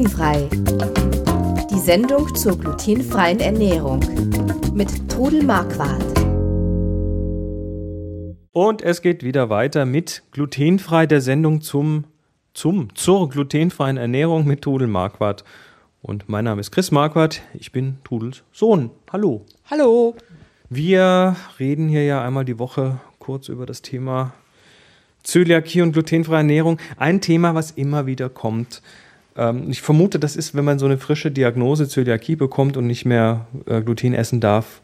Glutenfrei. Die Sendung zur glutenfreien Ernährung mit Trudel Marquardt. Und es geht wieder weiter mit Glutenfrei, der Sendung zum, zum, zur glutenfreien Ernährung mit Trudel Marquardt. Und mein Name ist Chris Marquardt, ich bin Trudels Sohn. Hallo. Hallo. Wir reden hier ja einmal die Woche kurz über das Thema Zöliakie und glutenfreie Ernährung. Ein Thema, was immer wieder kommt. Ähm, ich vermute, das ist, wenn man so eine frische Diagnose Zöliakie bekommt und nicht mehr äh, Gluten essen darf,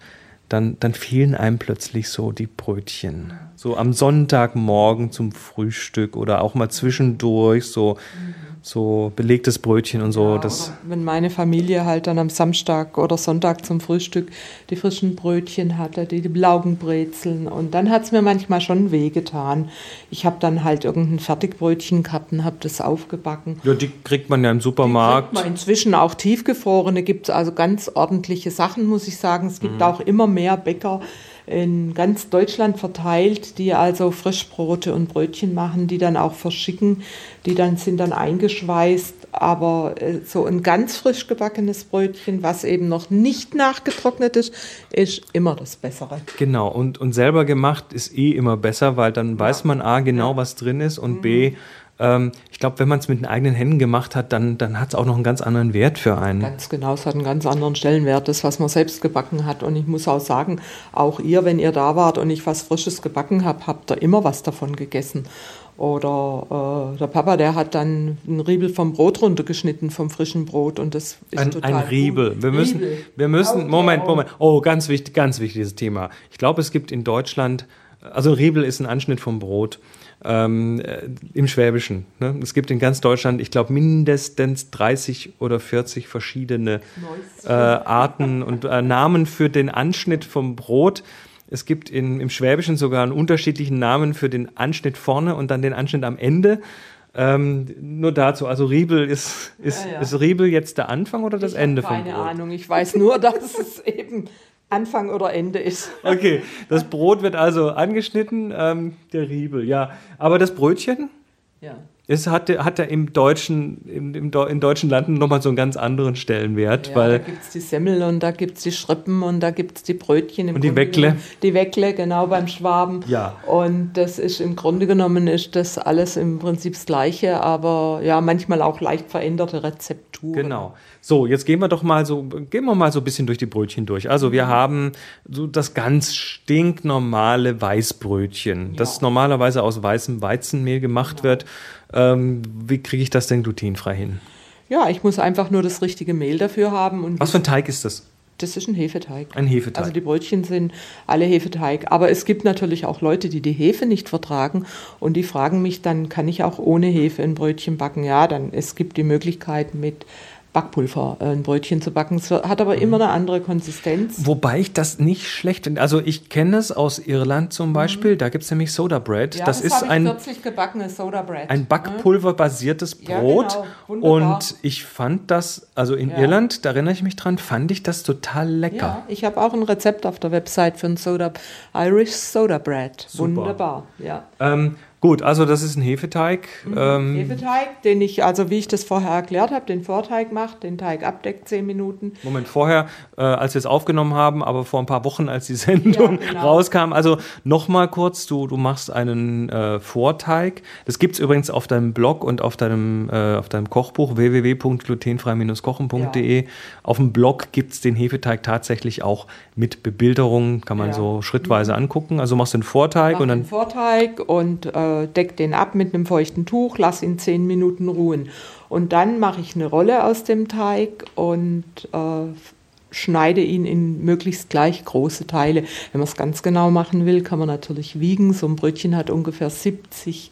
dann, dann fehlen einem plötzlich so die Brötchen. So am Sonntagmorgen zum Frühstück oder auch mal zwischendurch so. Mhm so belegtes Brötchen und so. Ja, das wenn meine Familie halt dann am Samstag oder Sonntag zum Frühstück die frischen Brötchen hatte, die, die Laugenbrezeln und dann hat es mir manchmal schon wehgetan. Ich habe dann halt irgendein Fertigbrötchen gehabt und habe das aufgebacken. Ja, die kriegt man ja im Supermarkt. Die kriegt man inzwischen auch tiefgefrorene, gibt es also ganz ordentliche Sachen, muss ich sagen. Es gibt mhm. auch immer mehr Bäcker, in ganz Deutschland verteilt, die also Frischbrote und Brötchen machen, die dann auch verschicken, die dann sind dann eingeschweißt, aber äh, so ein ganz frisch gebackenes Brötchen, was eben noch nicht nachgetrocknet ist, ist immer das Bessere. Genau, und, und selber gemacht ist eh immer besser, weil dann ja. weiß man A genau, ja. was drin ist und mhm. B ähm, ich glaube, wenn man es mit den eigenen Händen gemacht hat, dann, dann hat es auch noch einen ganz anderen Wert für einen. Ganz genau, es hat einen ganz anderen Stellenwert, das, was man selbst gebacken hat. Und ich muss auch sagen, auch ihr, wenn ihr da wart und ich was Frisches gebacken habe, habt ihr immer was davon gegessen. Oder äh, der Papa, der hat dann einen Riebel vom Brot runtergeschnitten, vom frischen Brot. Und das ist ein, total ein Riebel. Wir müssen, Riebel. wir müssen, Moment, Moment. Oh, ganz wichtig, ganz wichtiges Thema. Ich glaube, es gibt in Deutschland, also Riebel ist ein Anschnitt vom Brot ähm, äh, im Schwäbischen. Ne? Es gibt in ganz Deutschland, ich glaube, mindestens 30 oder 40 verschiedene äh, Arten und äh, Namen für den Anschnitt vom Brot. Es gibt in, im Schwäbischen sogar einen unterschiedlichen Namen für den Anschnitt vorne und dann den Anschnitt am Ende. Ähm, nur dazu, also Riebel ist, ist, ja, ja. ist Riebel jetzt der Anfang oder das ich Ende vom Brot? Keine Ahnung, ich weiß nur, dass es eben Anfang oder Ende ist. Okay, das Brot wird also angeschnitten, ähm, der Riebel, ja. Aber das Brötchen? Ja. Es hat, hat er im deutschen, im, im, in deutschen Landen nochmal so einen ganz anderen Stellenwert. Ja, weil da gibt es die Semmel und da gibt es die Schrippen und da gibt es die Brötchen. und die Grunde Weckle. Die Weckle, genau, beim Schwaben. Ja. Und das ist im Grunde genommen ist das alles im Prinzip das Gleiche, aber ja, manchmal auch leicht veränderte Rezepturen. Genau. So, jetzt gehen wir doch mal so, gehen wir mal so ein bisschen durch die Brötchen durch. Also wir mhm. haben so das ganz stinknormale Weißbrötchen, ja. das normalerweise aus weißem Weizenmehl gemacht genau. wird. Ähm, wie kriege ich das denn glutenfrei hin? Ja, ich muss einfach nur das richtige Mehl dafür haben. Und Was für ein Teig ist das? Das ist ein Hefeteig. Ein Hefeteig. Also die Brötchen sind alle Hefeteig. Aber es gibt natürlich auch Leute, die die Hefe nicht vertragen und die fragen mich, dann kann ich auch ohne Hefe ein Brötchen backen. Ja, dann es gibt die Möglichkeit mit Backpulver äh, ein Brötchen zu backen. Es hat aber mhm. immer eine andere Konsistenz. Wobei ich das nicht schlecht finde. Also ich kenne es aus Irland zum Beispiel. Mhm. Da gibt es nämlich Soda Bread. Ja, das, das ist ein kürzlich gebackenes Soda Bread. Ein Backpulverbasiertes Brot. Ja, genau. Und ich fand das, also in ja. Irland, da erinnere ich mich dran, fand ich das total lecker. Ich habe auch ein Rezept auf der Website für ein Soda Irish Soda Bread. Super. Wunderbar. Ja. Ähm, Gut, also das ist ein Hefeteig. Mhm. Ähm, Hefeteig, den ich, also wie ich das vorher erklärt habe, den Vorteig macht, den Teig abdeckt, zehn Minuten. Moment, vorher, äh, als wir es aufgenommen haben, aber vor ein paar Wochen, als die Sendung ja, genau. rauskam. Also nochmal kurz, du, du machst einen äh, Vorteig. Das gibt es übrigens auf deinem Blog und auf deinem, äh, auf deinem Kochbuch www.glutenfrei-kochen.de. Ja. Auf dem Blog gibt es den Hefeteig tatsächlich auch mit Bebilderung, kann man ja. so schrittweise mhm. angucken. Also machst du einen Vorteig Mach und dann. Vorteig und äh, deck den ab mit einem feuchten Tuch, lass ihn zehn Minuten ruhen. Und dann mache ich eine Rolle aus dem Teig und äh, schneide ihn in möglichst gleich große Teile. Wenn man es ganz genau machen will, kann man natürlich wiegen. So ein Brötchen hat ungefähr 70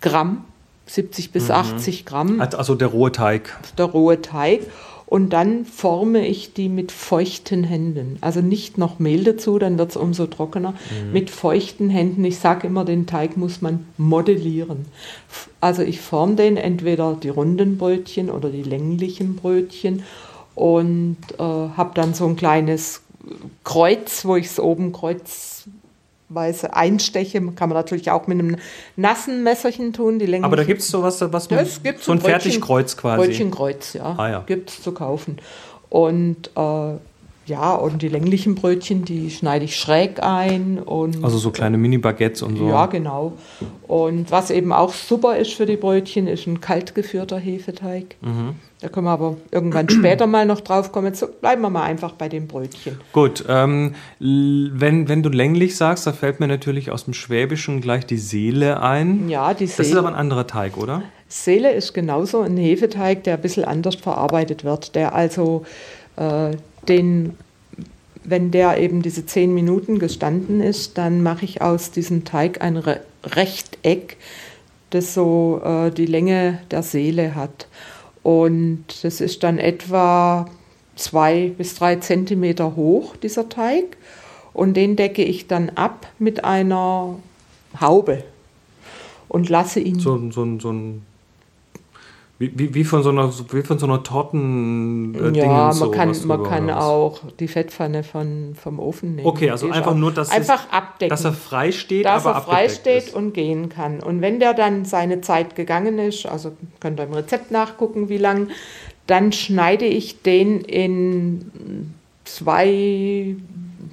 Gramm, 70 bis mhm. 80 Gramm. Also der rohe Teig. Der rohe Teig und dann forme ich die mit feuchten Händen. Also nicht noch Mehl dazu, dann wird es umso trockener. Mhm. Mit feuchten Händen. Ich sage immer, den Teig muss man modellieren. Also ich forme den entweder die runden Brötchen oder die länglichen Brötchen und äh, habe dann so ein kleines Kreuz, wo ich es oben Kreuz Weise einsteche. Kann man natürlich auch mit einem nassen Messerchen tun. Die Aber da gibt es sowas, was man, das gibt so ein Brötchen, Fertigkreuz quasi. Brötchenkreuz, ja. Ah, ja. Gibt es zu kaufen. Und äh, ja, und die länglichen Brötchen, die schneide ich schräg ein. Und, Also so kleine Mini-Baguettes und so. Ja, genau. Und was eben auch super ist für die Brötchen, ist ein kalt geführter Hefeteig. Mhm. Da können wir aber irgendwann später mal noch drauf kommen. Jetzt bleiben wir mal einfach bei dem Brötchen. Gut, ähm, wenn, wenn du länglich sagst, da fällt mir natürlich aus dem Schwäbischen gleich die Seele ein. Ja, die Das ist Seele, aber ein anderer Teig, oder? Seele ist genauso ein Hefeteig, der ein bisschen anders verarbeitet wird. Der also äh, den, wenn der eben diese zehn Minuten gestanden ist, dann mache ich aus diesem Teig ein Re Rechteck, das so äh, die Länge der Seele hat. Und das ist dann etwa zwei bis drei Zentimeter hoch, dieser Teig. Und den decke ich dann ab mit einer Haube und lasse ihn So, so, so ein. Wie, wie, wie von so einer, wie von so einer Torten. Äh, Ja, man kann, man kann auch die Fettpfanne von, vom Ofen nehmen. Okay, also einfach nur, dass, einfach abdecken, dass er frei steht, dass aber er frei steht ist. und gehen kann. Und wenn der dann seine Zeit gegangen ist, also könnt ihr im Rezept nachgucken, wie lang, dann schneide ich den in zwei,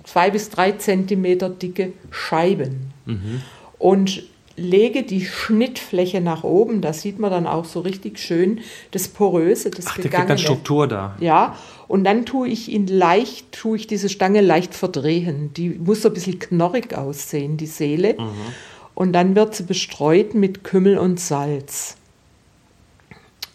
zwei bis drei Zentimeter dicke Scheiben Mhm. und lege die Schnittfläche nach oben. Da sieht man dann auch so richtig schön das Poröse, das Ach, Gegangene. dann Struktur da. Ja, und dann tue ich ihn leicht, tue ich diese Stange leicht verdrehen. Die muss so ein bisschen knorrig aussehen, die Seele. Mhm. Und dann wird sie bestreut mit Kümmel und Salz.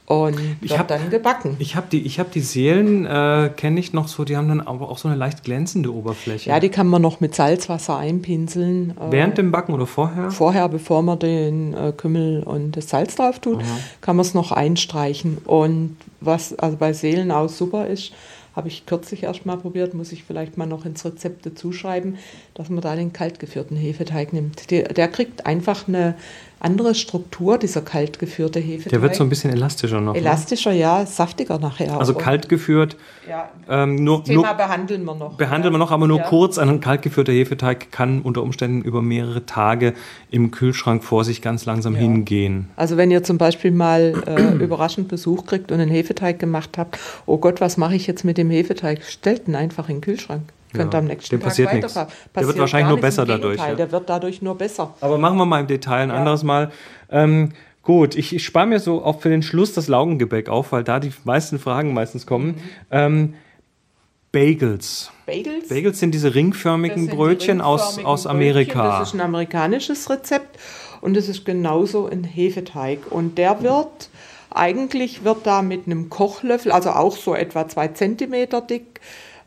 Und Ich wird hab- dann gebacken. Ich habe die, ich hab die Seelen, äh, kenne ich noch so, die haben dann aber auch so eine leicht glänzende Oberfläche. Ja, die kann man noch mit Salzwasser einpinseln. äh, Während dem Backen oder vorher? Vorher, bevor man den äh, Kümmel und das Salz drauf tut, kann man es noch einstreichen. Und was also bei Seelen auch super ist, habe ich kürzlich erst mal probiert, muss ich vielleicht mal noch ins Rezept dazu schreiben, dass man da den kaltgeführten Hefeteig nimmt. Der, der kriegt einfach eine andere Struktur, dieser kaltgeführte Hefeteig. Der wird so ein bisschen elastischer noch. Ne? elastischer, ja, saftiger nachher. Also auch. kalt geführt, Ja, ähm, nur, Thema nur behandeln wir noch. behandeln wir noch, aber nur Ja. kurz. Ein kalt geführter Hefeteig kann unter Umständen über mehrere Tage im Kühlschrank vor sich ganz langsam Ja. hingehen. Also wenn ihr zum Beispiel mal äh, überraschend Besuch kriegt und einen Hefeteig gemacht habt, oh Gott, was mache ich jetzt mit dem Hefeteig? Stellt ihn einfach in den Kühlschrank. Könnt Ja, am nächsten dem Tag passiert nichts. weiterfahren. Der wird Passiert wahrscheinlich nur besser dadurch, ja. Der wird dadurch nur besser. Aber machen wir mal im Detail ein anderes Mal. Ähm, gut, ich, ich spare mir so auch für den Schluss das Laugengebäck auf, weil da die meisten Fragen meistens kommen. Mhm. Ähm, Bagels. Bagels? Bagels sind diese ringförmigen sind Brötchen aus, ringförmigen aus Brötchen. Amerika. Das ist ein amerikanisches Rezept und es ist genauso ein Hefeteig. Und der wird, eigentlich wird da mit einem Kochlöffel, also auch so etwa zwei Zentimeter dick,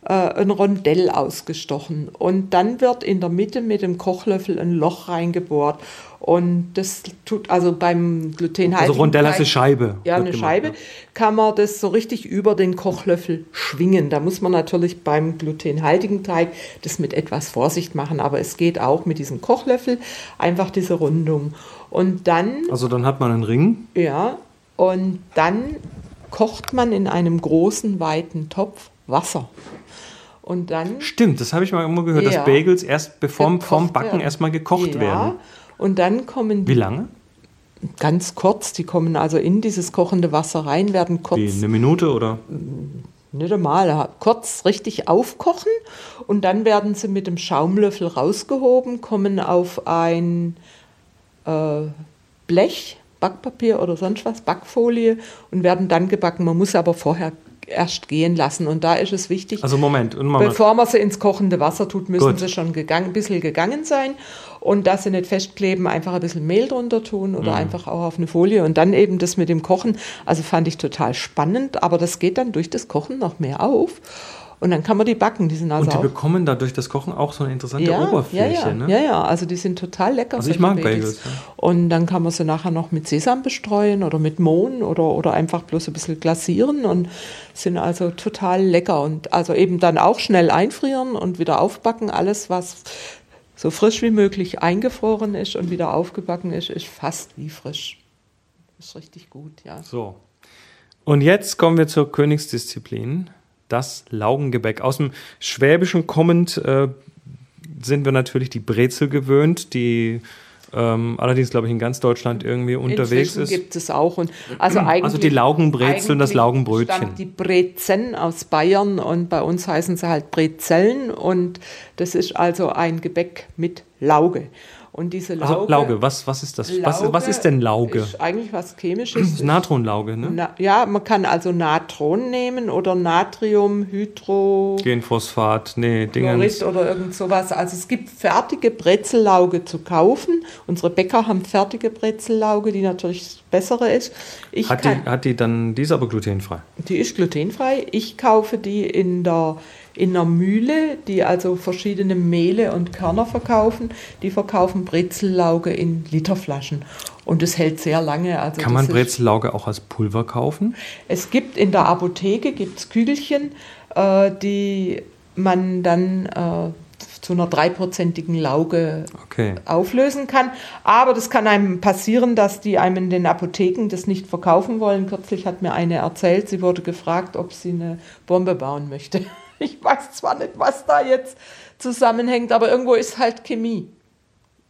äh, ein Rondell ausgestochen. Und dann wird in der Mitte mit dem Kochlöffel ein Loch reingebohrt. Und das tut also beim glutenhaltigen Also Rondell heißt Teig- eine Scheibe. ja, eine gemacht, Scheibe, ja. kann man das so richtig über den Kochlöffel schwingen. Da muss man natürlich beim glutenhaltigen Teig das mit etwas Vorsicht machen, aber es geht auch mit diesem Kochlöffel einfach diese Rundung. Und dann, Also dann hat man einen Ring. ja, und dann kocht man in einem großen, weiten Topf Wasser. Und dann Stimmt, das habe ich mal immer gehört, Ja. dass Bagels erst bevor vorm Backen werden. erstmal gekocht ja, werden. Und dann kommen Wie lange? ganz kurz, die kommen also in dieses kochende Wasser rein, werden kurz Wie eine Minute oder? nicht einmal, kurz richtig aufkochen und dann werden sie mit dem Schaumlöffel rausgehoben, kommen auf ein äh, Blech, Backpapier oder sonst was, Backfolie und werden dann gebacken. Man muss aber vorher erst gehen lassen und da ist es wichtig, Also Moment. Bevor man sie ins kochende Wasser tut, müssen Gut. sie schon gegangen, ein bisschen gegangen sein. Und dass sie nicht festkleben, einfach ein bisschen Mehl drunter tun Mhm. oder einfach auch auf eine Folie. Und dann eben das mit dem Kochen. Also fand ich total spannend, aber das geht dann durch das Kochen noch mehr auf. Und dann kann man die backen. Die sind also Und die auch. bekommen dadurch das Kochen auch so eine interessante ja, Oberfläche. ja, ja, ne? ja, ja, also die sind total lecker. Also ich mag Bagels, ja. Und dann kann man sie nachher noch mit Sesam bestreuen oder mit Mohn oder, oder einfach bloß ein bisschen glasieren und sind also total lecker. Und also eben dann auch schnell einfrieren und wieder aufbacken. Alles, was so frisch wie möglich eingefroren ist und wieder aufgebacken ist, ist fast wie frisch. Ist richtig gut, ja. So. Und jetzt kommen wir zur Königsdisziplin, das Laugengebäck. Aus dem Schwäbischen kommend äh, sind wir natürlich die Brezel gewöhnt, die ähm, allerdings, glaube ich, in ganz Deutschland irgendwie unterwegs Inzwischen ist. gibt es auch. Und also, eigentlich, also die Laugenbrezel und das Laugenbrötchen. die Brezen aus Bayern und bei uns heißen sie halt Brezellen und das ist also ein Gebäck mit Lauge. Und diese Lauge, Also Lauge, was, was ist das? was, Lauge was ist denn Lauge? Ist eigentlich was Chemisches. ist Natronlauge, ne? Na, ja, man kann also Natron nehmen oder Natrium, Hydro, Genphosphat, nee, Chlorid Dingens. oder irgend sowas. Also es gibt fertige Brezellauge zu kaufen. Unsere Bäcker haben fertige Brezellauge, die natürlich das bessere ist. Ich Hat kann, die, hat die dann, die ist aber glutenfrei. die ist glutenfrei. Ich kaufe die in der in einer Mühle, die also verschiedene Mehle und Körner verkaufen. Die verkaufen Brezellauge in Literflaschen. Und es hält sehr lange. Also Kann man Brezellauge auch als Pulver kaufen? es gibt in der Apotheke gibt's Kügelchen, äh, die man dann äh, zu einer dreiprozentigen Lauge Okay. auflösen kann. Aber das kann einem passieren, dass die einem in den Apotheken das nicht verkaufen wollen. Kürzlich hat mir eine erzählt, sie wurde gefragt, ob sie eine Bombe bauen möchte. Ich weiß zwar nicht, was da jetzt zusammenhängt, aber irgendwo ist halt Chemie.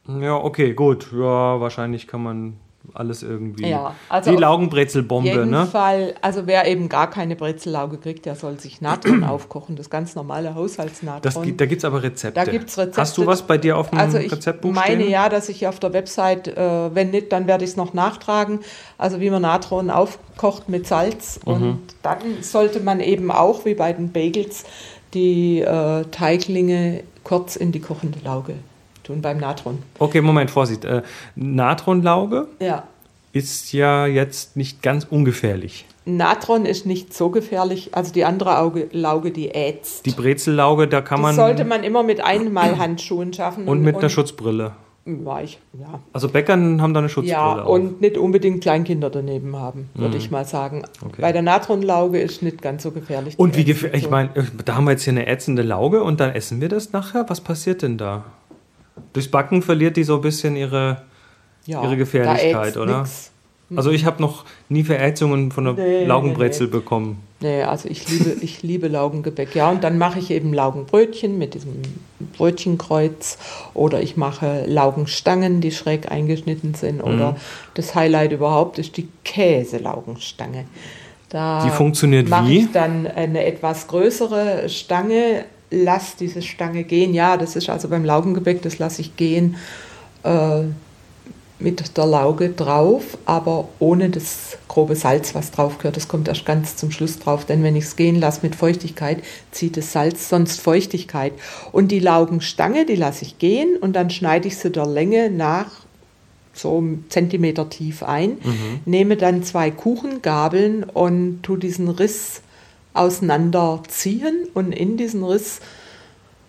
Ja, okay, gut. Ja, wahrscheinlich kann man alles irgendwie. Ja, also die Laugenbrezelbombe, jeden ne? Fall, also wer eben gar keine Brezellauge kriegt, der soll sich Natron aufkochen, das ganz normale Haushaltsnatron. Das, da gibt es aber Rezepte. Da gibt's Rezepte. Hast du was bei dir auf dem Also ich Rezeptbuch meine stehen? ja, dass ich auf der Website, äh, wenn nicht, dann werde ich es noch nachtragen. Also wie man Natron aufkocht mit Salz. Mhm. Und dann sollte man eben auch, wie bei den Bagels, die äh, Teiglinge kurz in die kochende Lauge tun beim Natron. Okay, Moment, Vorsicht. Äh, Natronlauge Ja. ist ja jetzt nicht ganz ungefährlich. Natron ist nicht so gefährlich, also die andere Auge, Lauge, die ätzt. Die Brezellauge, da kann das man. sollte man immer mit Einmalhandschuhen schaffen. und mit einer Schutzbrille. Ja, ich, ja. Also Bäckern haben da eine Schutzbrille. Ja, auf. und nicht unbedingt Kleinkinder daneben haben, würde ich mal sagen. Okay. Bei der Natronlauge ist nicht ganz so gefährlich. Und wie gefährlich, ich ätzt meine, da haben wir jetzt hier eine ätzende Lauge und dann essen wir das nachher. Was passiert denn da? Durchs Backen verliert die so ein bisschen ihre. ja, ihre Gefährlichkeit, da oder? nix. Also ich habe noch nie Verätzungen von einer Nee, Laugenbrezel nee, bekommen. Nee, also ich liebe, ich liebe Laugengebäck. Ja, und dann mache ich eben Laugenbrötchen mit diesem Brötchenkreuz oder ich mache Laugenstangen, die schräg eingeschnitten sind. Mhm. Oder das Highlight überhaupt ist die Käselaugenstange. Da Die funktioniert mache wie? ich dann eine etwas größere Stange, lass diese Stange gehen. Ja, das ist also beim Laugengebäck, das lasse ich gehen. Äh, mit der Lauge drauf, aber ohne das grobe Salz, was drauf gehört. Das kommt erst ganz zum Schluss drauf, denn wenn ich es gehen lasse mit Feuchtigkeit, zieht das Salz sonst Feuchtigkeit. Und die Laugenstange, die lasse ich gehen und dann schneide ich sie der Länge nach so einen Zentimeter tief ein, nehme dann zwei Kuchengabeln und tu diesen Riss auseinanderziehen und in diesen Riss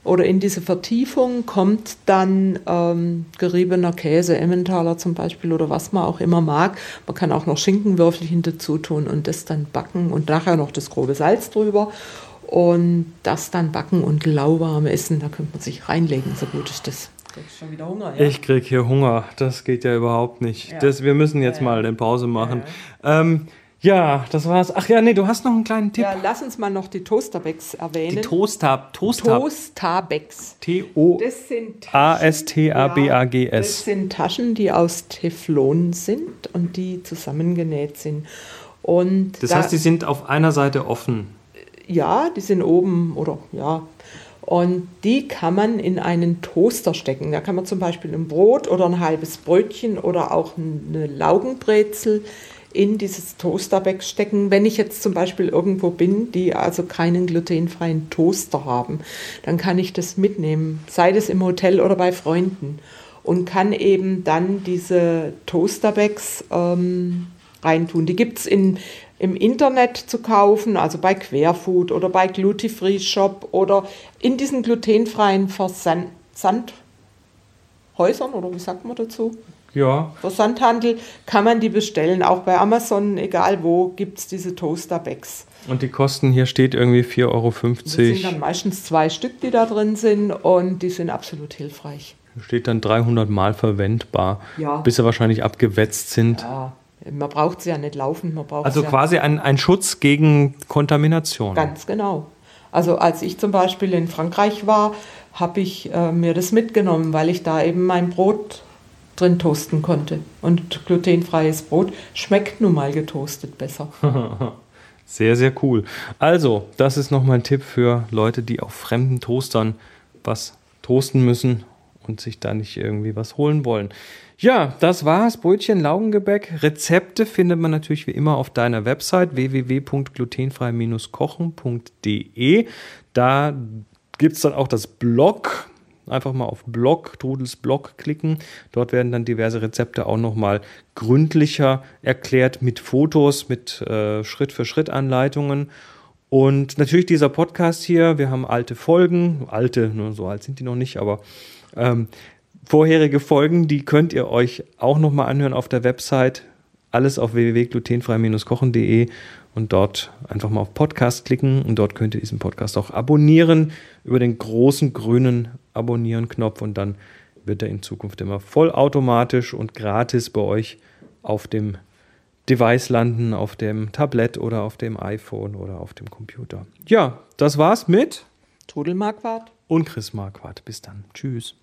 oder in diese Vertiefung kommt dann ähm, geriebener Käse, Emmentaler zum Beispiel oder was man auch immer mag. Man kann auch noch Schinkenwürfelchen dazu tun und das dann backen und nachher noch das grobe Salz drüber und das dann backen und lauwarm essen. Da könnte man sich reinlegen, so gut ist das. Kriegst schon wieder Hunger, ja? Ich krieg hier Hunger. Das geht ja überhaupt nicht. Ja. Das, wir müssen jetzt Ja, ja. mal eine Pause machen. Ja, ähm, ja, das war's. Ach ja, nee, du hast noch einen kleinen Tipp. ja, lass uns mal noch die Toasterbecks erwähnen. Die Toastab, Toastab, Toastabecks. T-O. Das sind Taschen, A S T A B A G Ja, das S. sind Taschen, die aus Teflon sind und die zusammengenäht sind. Und Das da, heißt, die sind auf einer Seite offen. ja, die sind oben oder ja. Und die kann man in einen Toaster stecken. Da kann man zum Beispiel ein Brot oder ein halbes Brötchen oder auch eine Laugenbrezel in dieses Toasterback stecken. Wenn ich jetzt zum Beispiel irgendwo bin, die also keinen glutenfreien Toaster haben, dann kann ich das mitnehmen, sei das im Hotel oder bei Freunden und kann eben dann diese Toasterbacks ähm, reintun. Die gibt es im Internet zu kaufen, also bei Querfood oder bei Glutifree Shop oder in diesen glutenfreien Versandhäusern oder wie sagt man dazu? Ja. Versandhandel kann man die bestellen. Auch bei Amazon, egal wo, gibt es diese Toasterbags. Und die kosten, hier steht irgendwie 4,50 Euro. Das sind dann meistens zwei Stück, die da drin sind und die sind absolut hilfreich. Steht dann 300 Mal verwendbar. Ja. Bis sie wahrscheinlich abgewetzt sind. Ja, man braucht sie ja nicht laufen, man braucht Also ja quasi ein, ein Schutz gegen Kontamination. Ganz genau. Also als ich zum Beispiel in Frankreich war, habe ich äh, mir das mitgenommen, weil ich da eben mein Brot drin toasten konnte. Und glutenfreies Brot schmeckt nun mal getoastet besser. Sehr, sehr cool. Also, das ist nochmal ein Tipp für Leute, die auf fremden Toastern was toasten müssen und sich da nicht irgendwie was holen wollen. Ja, das war's. Brötchen, Laugengebäck. Rezepte findet man natürlich wie immer auf deiner Website www.glutenfrei-kochen.de. Da gibt's dann auch das Blog einfach mal auf Blog, Trudels Blog klicken. Dort werden dann diverse Rezepte auch nochmal gründlicher erklärt mit Fotos, mit äh, Schritt-für-Schritt-Anleitungen. Und natürlich dieser Podcast hier, wir haben alte Folgen, alte, nur so alt sind die noch nicht, aber ähm, vorherige Folgen, die könnt ihr euch auch nochmal anhören auf der Website. Alles auf www.glutenfrei-kochen.de und dort einfach mal auf Podcast klicken und dort könnt ihr diesen Podcast auch abonnieren über den großen grünen Abonnieren-Knopf und dann wird er in Zukunft immer vollautomatisch und gratis bei euch auf dem Device landen, auf dem Tablet oder auf dem iPhone oder auf dem Computer. Ja, das war's mit Todel Marquardt und Chris Marquardt. Bis dann. Tschüss.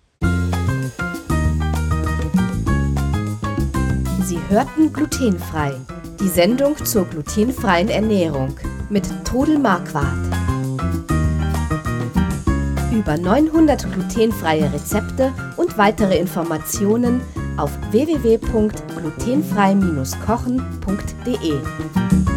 Sie hörten glutenfrei die Sendung zur glutenfreien Ernährung mit Todel Marquardt. Über 900 glutenfreie Rezepte und weitere Informationen auf www.glutenfrei-kochen.de.